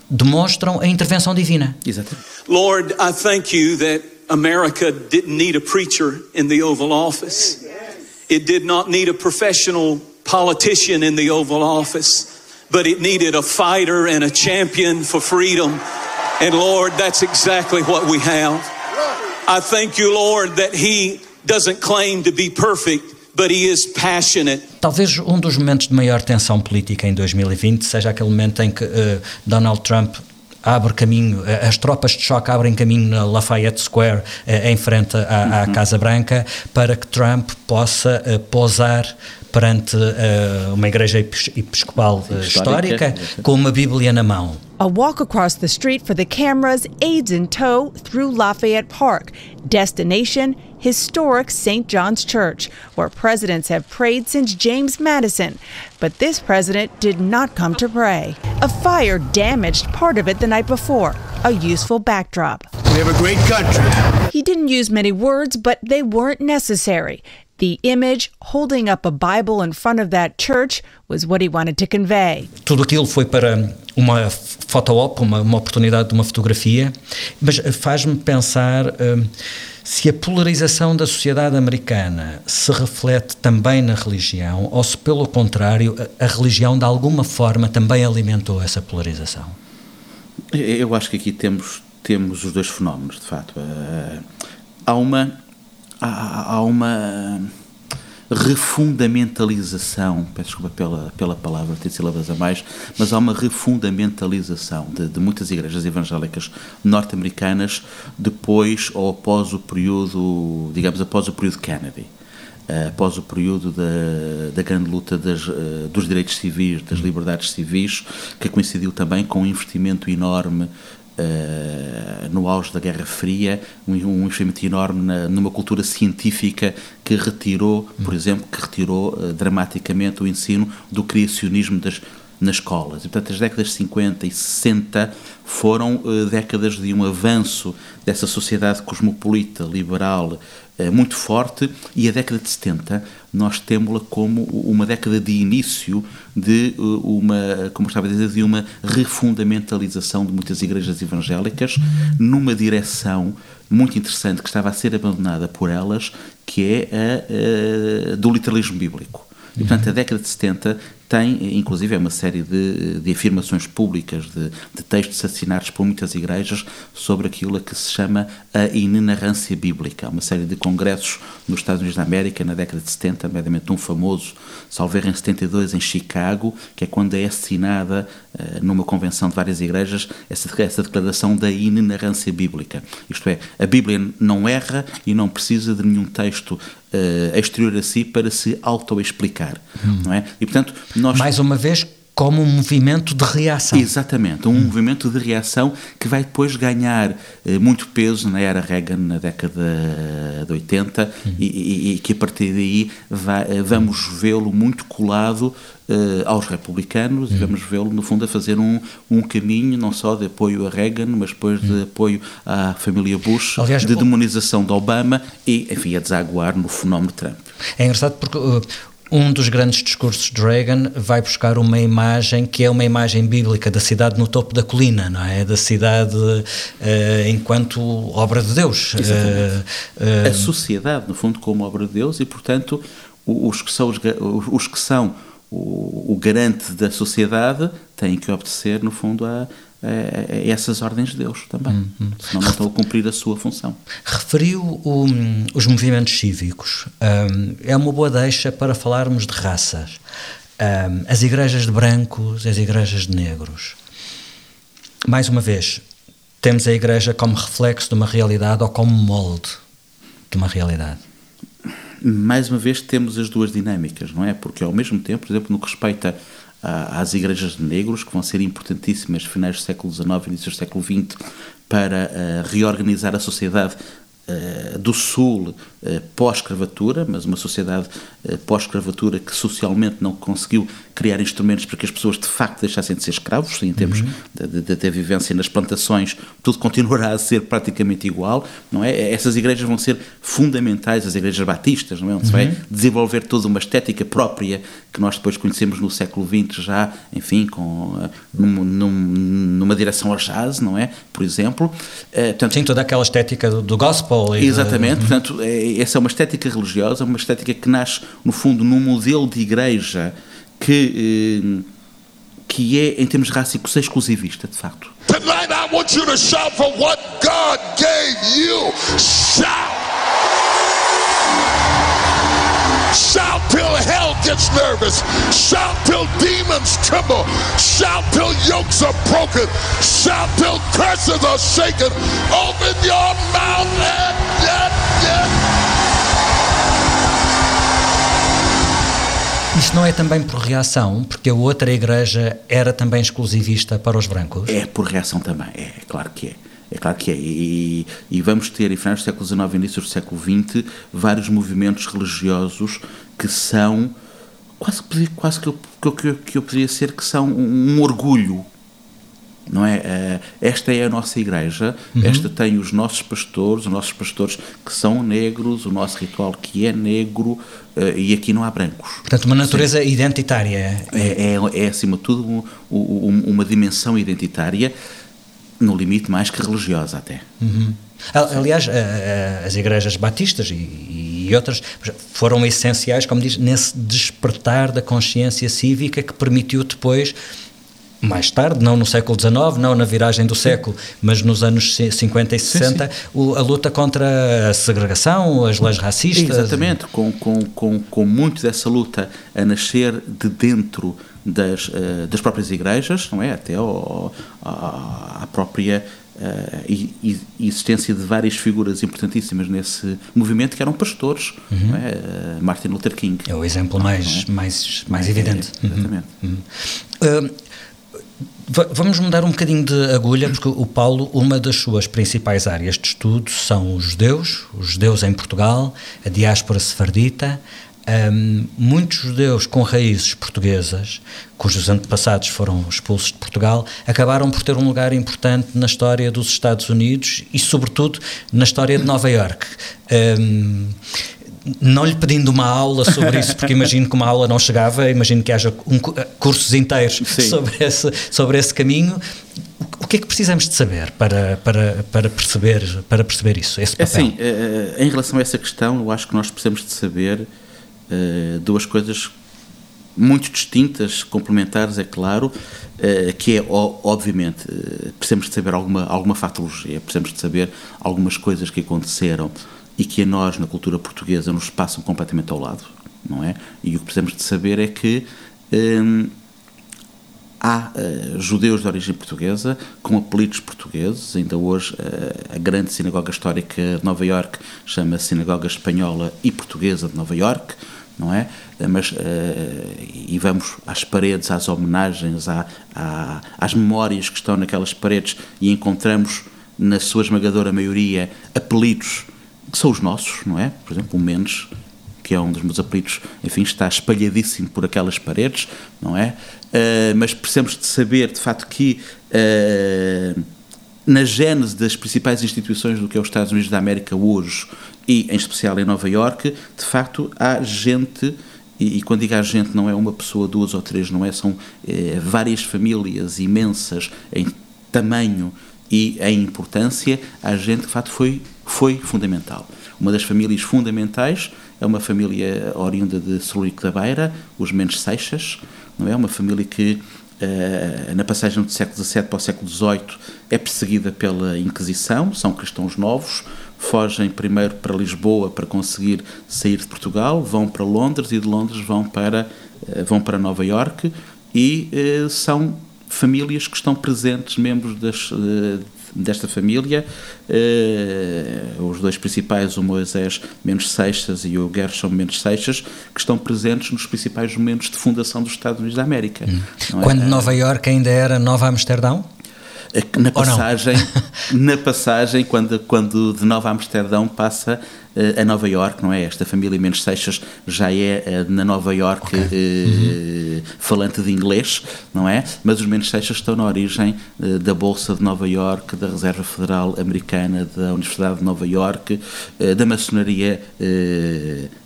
S3: demonstram a intervenção divina.
S2: Exatamente.
S14: Lord, I thank you that America didn't need a preacher in the Oval Office. It did not need a professional politician in the Oval Office, but it needed a fighter and a champion for freedom. And Lord, that's exactly what we have. I thank you, Lord, that He doesn't claim to be perfect, but he is passionate.
S3: Talvez um dos momentos de maior tensão política em 2020 seja aquele momento em que uh, Donald Trump abre caminho, eh, as tropas de choque abrem caminho na Lafayette Square uh, em frente à, à, uhum. Casa Branca para que Trump possa posar perante uh, uma igreja episcopal histórica, histórica com uma Bíblia na mão.
S15: A walk across the street for the cameras, aids in tow through Lafayette Park. Destination historic St. John's Church, where presidents have prayed since James Madison. But this president did not come to pray. A fire damaged part of it the night before, a useful backdrop.
S13: We have a great country.
S15: He didn't use many words, but they weren't necessary. The image holding up a Bible in front of that church was what he wanted to convey.
S3: Tudo aquilo foi para uma foto-op, uma, uma oportunidade de uma fotografia, mas faz-me pensar. Uh, se a polarização da sociedade americana se reflete também na religião ou se, pelo contrário, a, a religião de alguma forma também alimentou essa polarização.
S2: Eu acho que aqui temos, temos os dois fenómenos, de facto. Uh, há uma. Há, uma refundamentalização, peço desculpa pela, pela palavra, tem sílabas a mais, mas há uma refundamentalização de, de muitas igrejas evangélicas norte-americanas depois ou após o período, digamos, após o período Kennedy. Uh, após o período da, da grande luta das, uh, dos direitos civis, das liberdades civis, que coincidiu também com um investimento enorme Uh, no auge da Guerra Fria, um, um investimento enorme na, numa cultura científica que retirou, por exemplo, que retirou uh, dramaticamente o ensino do criacionismo das nas escolas. E, portanto, as décadas de 50 e 60 foram uh, décadas de um avanço dessa sociedade cosmopolita, liberal, muito forte, e a década de 70 nós temos-la como uma década de início de uh, uma, como estava a dizer, de uma refundamentalização de muitas igrejas evangélicas numa direção muito interessante que estava a ser abandonada por elas, que é a, a do literalismo bíblico. E, portanto, a década de 70 tem, inclusive, é uma série de, de afirmações públicas, de, de, textos assinados por muitas igrejas sobre aquilo a que se chama a inenarrância bíblica. Uma série de congressos nos Estados Unidos da América na década de 70, nomeadamente um famoso, salver em 72, em Chicago, que é quando é assinada uh, numa convenção de várias igrejas essa, essa declaração da inenarrância bíblica. Isto é, a Bíblia não erra e não precisa de nenhum texto uh, exterior a si para se autoexplicar, hum. não é? E, portanto, nós...
S3: Mais uma vez, como um movimento de reação.
S2: Exatamente, um hum. movimento de reação que vai depois ganhar eh, muito peso na era Reagan, na década de 80, hum. e, e, e, que a partir daí vai, eh, vamos vê-lo muito colado eh, aos republicanos hum. e vamos vê-lo, no fundo, a fazer um, um caminho não só de apoio a Reagan, mas depois de hum. apoio à família Bush, Aliás, de demonização de Obama e, enfim, a desaguar no fenómeno Trump.
S3: É engraçado porque. Uh, um dos grandes discursos de Reagan vai buscar uma imagem que é uma imagem bíblica da cidade no topo da colina, não é? Da cidade uh, enquanto obra de Deus. Uh,
S2: uh, a sociedade, no fundo, como obra de Deus e, portanto, os que são, os, os que são o, o, garante da sociedade têm que obedecer, no fundo, a, a, a essas ordens de Deus também, hum, hum. senão não estão a cumprir a sua função.
S3: Referiu o, os movimentos cívicos. Um, é uma boa deixa para falarmos de raças. Um, as igrejas de brancos, as igrejas de negros. Mais uma vez, temos a igreja como reflexo de uma realidade ou como molde de uma realidade
S2: mais uma vez temos as duas dinâmicas, não é? Porque ao mesmo tempo, por exemplo, no que respeita às igrejas de negros, que vão ser importantíssimas finais do século XIX e início do século XX para uh, reorganizar a sociedade do Sul uh, pós-escravatura, mas uma sociedade pós-escravatura que socialmente não conseguiu criar instrumentos para que as pessoas de facto deixassem de ser escravos, em termos uhum. ter vivência nas plantações, tudo continuará a ser praticamente igual, não é? Essas igrejas vão ser fundamentais, as igrejas batistas, não é? Onde uhum. se vai uhum. desenvolver toda uma estética própria que nós depois conhecemos no século XX já, enfim, com, eh, num, num, numa direção ao jazz, não é? Por exemplo.
S3: Uh, portanto, Sim, toda aquela estética do, do gospel.
S2: Exatamente, de... portanto, é, essa é uma estética religiosa, uma estética que nasce, no fundo, num modelo de igreja que, eh, que é, em termos rássicos, exclusivista, de facto. Tonight I want you to shout for what God gave you. Shout! Shout till hell gets nervous. Shout till demons tremble. Shout till yokes are broken. Shout till curses are shaken. Open your mouth and get, get.
S3: Isto não é também por reação, porque a outra igreja era também exclusivista para os brancos?
S2: É por reação também, é, é claro que é. É claro que é. E, e vamos ter, em finais do século XIX e início do século XX, vários movimentos religiosos que são quase, quase que, eu, que, eu, que eu poderia ser que são um, um orgulho não é? Eh, esta é a nossa igreja, uhum. esta tem os nossos pastores, os nossos pastores que são negros, o nosso ritual que é negro eh, e aqui não há brancos.
S3: Portanto, uma natureza Sim. identitária.
S2: É, é, é, acima de tudo, um, um, uma dimensão identitária, no limite mais que religiosa até.
S3: Uhum. Aliás, as igrejas batistas e, outras foram essenciais, como diz, nesse despertar da consciência cívica que permitiu depois mais tarde, não no século XIX, não na viragem do século, mas nos anos 50 e 60, sim, sim. a luta contra a segregação, as leis racistas.
S2: Exatamente, com, com, com, com muito dessa luta a nascer de dentro das, uh, das próprias igrejas, não é? Até ao, à própria uh, existência de várias figuras importantíssimas nesse movimento que eram pastores, uhum. é? Martin Luther King.
S3: É o exemplo mais, é? mais, mais evidente.
S2: É, exatamente. Uhum.
S3: Uhum. Uh, Vamos mudar um bocadinho de agulha, porque o Paulo, uma das suas principais áreas de estudo são os judeus, os judeus em Portugal, a diáspora sefardita, Um, muitos judeus com raízes portuguesas, cujos antepassados foram expulsos de Portugal, acabaram por ter um lugar importante na história dos Estados Unidos e, sobretudo, na história de Nova York. Um, não lhe pedindo uma aula sobre isso, porque (laughs) imagino que uma aula não chegava, imagino que haja um, cursos inteiros sobre esse, sobre esse caminho. O que é que precisamos de saber para, para, para, perceber, para perceber isso, esse papel?
S2: É assim, em relação a essa questão, eu acho que nós precisamos de saber uh, duas coisas muito distintas, complementares, é claro, uh, que é, obviamente, uh, precisamos de saber alguma, alguma fatologia, precisamos de saber algumas coisas que aconteceram e que a nós, na cultura portuguesa, nos passam completamente ao lado, não é? E o que precisamos de saber é que um, há uh, judeus de origem portuguesa com apelidos portugueses. Ainda hoje, uh, a grande sinagoga histórica de Nova Iorque chama Sinagoga Espanhola e Portuguesa de Nova Iorque não é? Eh, mas, uh, e vamos às paredes, às homenagens, à, à, às memórias que estão naquelas paredes e encontramos, na sua esmagadora maioria, apelidos que são os nossos, não é? Por exemplo, o Mendes, que é um dos meus apelidos, enfim, está espalhadíssimo por aquelas paredes, não é? Uh, mas precisamos de saber, de facto, que uh, na gênese das principais instituições do que é os Estados Unidos da América hoje, e em especial em Nova Iorque, de facto há gente, e, e quando digo há gente não é uma pessoa, duas ou três, não é, são eh, várias famílias imensas em tamanho e em importância, há gente de facto foi, foi fundamental. Uma das famílias fundamentais é uma família oriunda de Solurico da Beira, os Mendes Seixas, não é? Uma família que Uh, na passagem do século XVII para o século XVIII é perseguida pela Inquisição, são cristãos novos, fogem primeiro para Lisboa para conseguir sair de Portugal, vão para Londres e de Londres vão para, uh, vão para Nova Iorque e uh, são famílias que estão presentes, membros das, desta família, os dois principais, o Moisés Mendes Seixas e o Gershon Mendes Seixas, que estão presentes nos principais momentos de fundação dos Estados Unidos da América.
S3: Hum. Quando é? Nova Iorque ainda era Nova Amsterdão?
S2: Na passagem, (laughs) na passagem quando, quando de Nova Amsterdão passa uh, a Nova York, não é? Esta família Mendes Seixas já é uh, na Nova York okay. uh, uhum. falante de inglês, não é? Mas os Mendes Seixas estão na origem da Bolsa de Nova York, da Reserva Federal Americana, da Universidade de Nova York, da maçonaria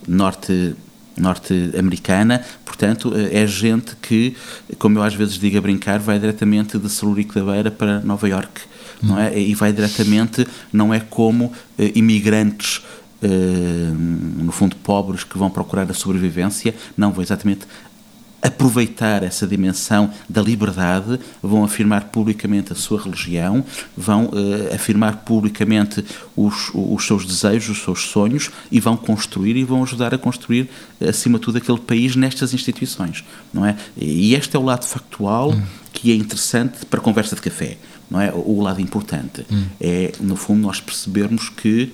S2: norte norte-americana, portanto, é gente que, como eu às vezes digo a brincar, vai diretamente de Celurico da Beira para Nova York, não é? E vai diretamente, não é como uh, imigrantes Uh, no fundo, pobres que vão procurar a sobrevivência, não, vão exatamente aproveitar essa dimensão da liberdade, vão afirmar publicamente a sua religião, vão uh, afirmar publicamente os, os seus desejos, os seus sonhos e vão construir e vão ajudar a construir, acima de tudo, aquele país nestas instituições, não é? E este é o lado factual hum. que é interessante para a conversa de café, não é? O lado importante hum. é, no fundo, nós percebermos que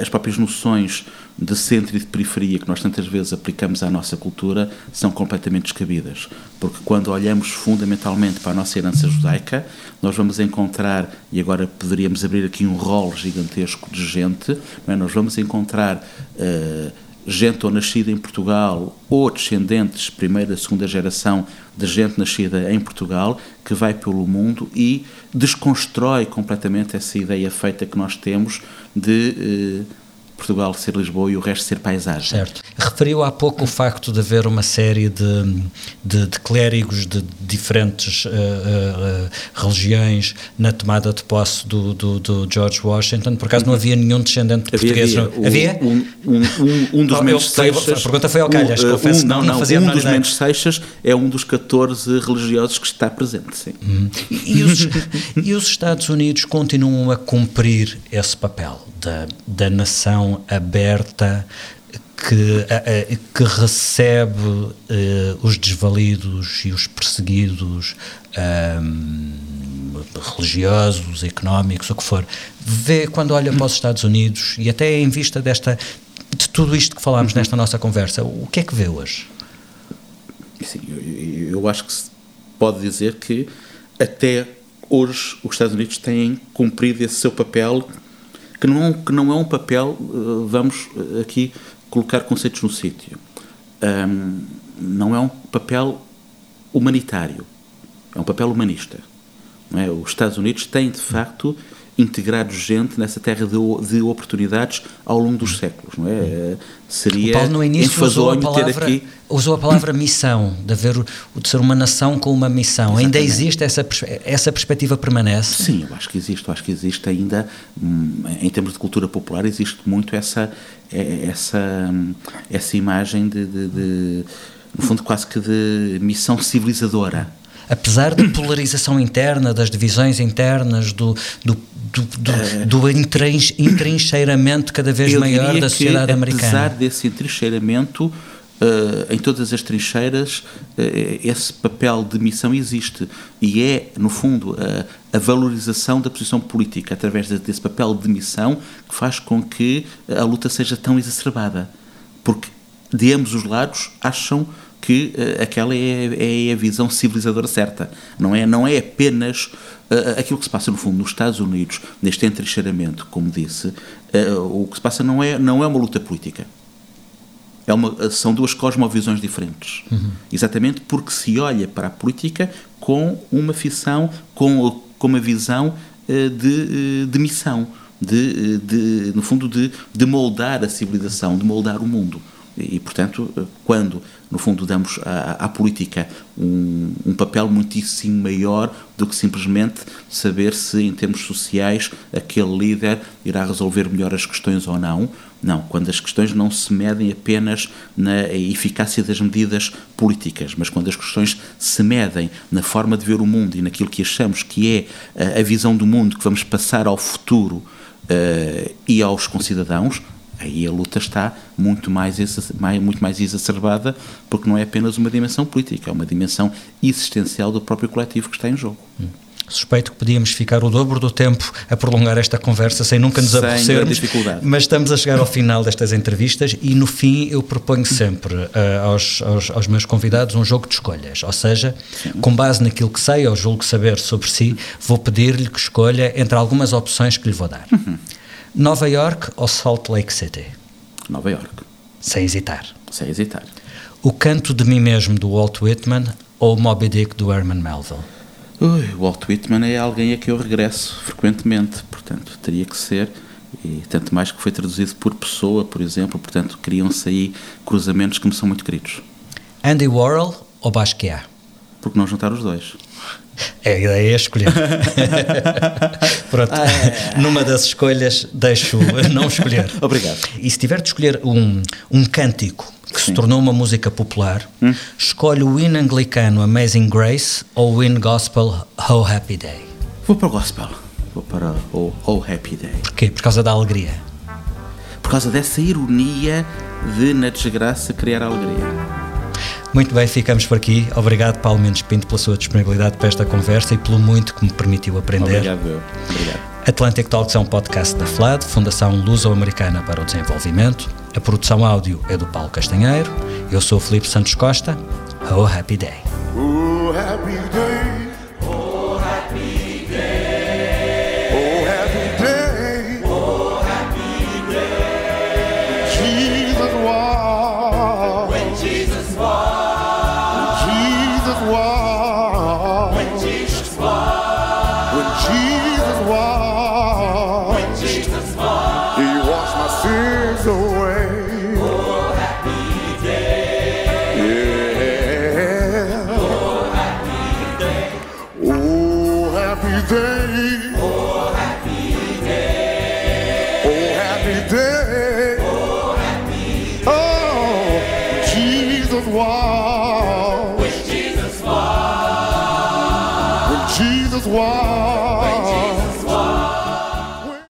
S2: as próprias noções de centro e de periferia que nós tantas vezes aplicamos à nossa cultura são completamente descabidas. Porque quando olhamos fundamentalmente para a nossa herança judaica, nós vamos encontrar, e agora poderíamos abrir aqui um rol gigantesco de gente, é? nós vamos encontrar uh, gente ou nascida em Portugal ou descendentes, primeira, segunda geração de gente nascida em Portugal, que vai pelo mundo e desconstrói completamente essa ideia feita que nós temos de. Uh, Portugal ser Lisboa e o resto ser paisagem.
S3: Certo. Referiu há pouco o facto de haver uma série de, de, de clérigos de diferentes uh, uh, religiões na tomada de posse do, do, do, George Washington. Por acaso não havia nenhum descendente de português?
S2: Havia? Havia? havia? Um, um, um, dos oh, Mendes Seixas...
S3: A pergunta foi ao calhas, um, confesso não, não, não fazia
S2: Um dos Mendes Seixas é um dos 14 religiosos que está presente, sim.
S3: Hum. E, e, os, e os Estados Unidos continuam a cumprir esse papel da, da nação aberta que, que recebe uh, os desvalidos e os perseguidos um, religiosos, económicos, o que for, vê quando olha para os Estados Unidos e até em vista desta de tudo isto que falámos uhum. nesta nossa conversa, o que é que vê hoje?
S2: Sim, eu, eu acho que se pode dizer que até hoje os Estados Unidos têm cumprido esse seu papel que não, que não é um papel, eh, vamos eh, aqui colocar conceitos no sítio. Hum, não é um papel humanitário, é um papel humanista. É? Os Estados Unidos têm, de facto, integrado gente nessa terra de, de oportunidades ao longo dos séculos. Não é? Seria
S3: o Paulo no início usou a, palavra,
S2: aqui...
S3: usou a palavra (coughs) missão, de haver o, de ser uma nação com uma missão. Exatamente. Ainda existe essa, essa perspectiva permanece?
S2: Sim, eu acho que existe. Eu acho que existe ainda, hum, em termos de cultura popular, existe muito essa, essa, hum, essa imagem de, de, de no fundo, quase que de missão civilizadora
S3: apesar da polarização interna, das divisões internas, do, do, do, do, uh, do entrincheiramento cada vez maior da sociedade
S2: que,
S3: americana.
S2: Apesar desse entrincheiramento, Uh, em todas as trincheiras, uh, esse papel de missão existe. E é, no fundo, uh, a valorização da posição política através desse papel de missão que faz com que a luta seja tão exacerbada. Porque de ambos os lados acham que uh, aquela é, é, a visão civilizadora certa. Não é, não é apenas uh, aquilo que se passa, no fundo, nos Estados Unidos, neste entrincheiramento, como disse, uh, o que se passa não é, não é uma luta política. É uma, são duas cosmovisões diferentes. Uhum. Exatamente porque se olha para a política com uma ficção, com, com uma visão de, de missão, de, de, no fundo, de, de moldar a civilização, de moldar o mundo. E, portanto, quando, no fundo, damos à, à política um, um, papel muitíssimo maior do que simplesmente saber se, em termos sociais, aquele líder irá resolver melhor as questões ou não. Não, quando as questões não se medem apenas na eficácia das medidas políticas, mas quando as questões se medem na forma de ver o mundo e naquilo que achamos que é a, a visão do mundo que vamos passar ao futuro uh, e aos concidadãos, aí a luta está muito mais, muito mais exacerbada, porque não é apenas uma dimensão política, é uma dimensão existencial do próprio coletivo que está em jogo.
S3: Hum. Suspeito que podíamos ficar o dobro do tempo a prolongar esta conversa sem nunca nos aborrecermos, mas estamos a chegar ao final destas entrevistas e no fim eu proponho sempre uh, aos, aos, aos, meus convidados um jogo de escolhas, ou seja, Sim. com base naquilo que sei ou julgo saber sobre si, vou pedir-lhe que escolha entre algumas opções que lhe vou dar. Uhum. Nova York ou Salt Lake City?
S2: Nova York.
S3: Sem hesitar.
S2: Sem hesitar.
S3: O Canto de Mim Mesmo do Walt Whitman ou Moby Dick do Herman Melville?
S2: Ui, Walt Whitman é alguém a que eu regresso frequentemente, portanto, teria que ser, e tanto mais que foi traduzido por pessoa, por exemplo, portanto, criam-se aí cruzamentos que me são muito queridos.
S3: Andy Warhol ou Basquiat?
S2: Porque não juntar os dois.
S3: É, a ideia é escolher. (laughs) Pronto, ah, é. numa das escolhas deixo não escolher. (laughs)
S2: Obrigado.
S3: E se tiver de escolher um, um cântico que Sim. se tornou uma música popular, hum? escolhe o hino anglicano Amazing Grace ou o hino gospel Oh Happy Day?
S2: Vou para o gospel. Vou para o Oh Happy Day.
S3: Porquê? Por causa da alegria?
S2: Por causa dessa ironia de, na desgraça, criar alegria.
S3: Muito bem, ficamos por aqui. Obrigado, Paulo Mendes Pinto, pela sua disponibilidade para esta conversa e pelo muito que me permitiu aprender.
S2: Obrigado, eu. Obrigado.
S3: Atlantic Talks é um podcast da FLAD, Fundação Luso-Americana para o Desenvolvimento. A produção áudio é do Paulo Castanheiro. Eu sou o Felipe Santos Costa. Oh, happy day. Oh, happy day.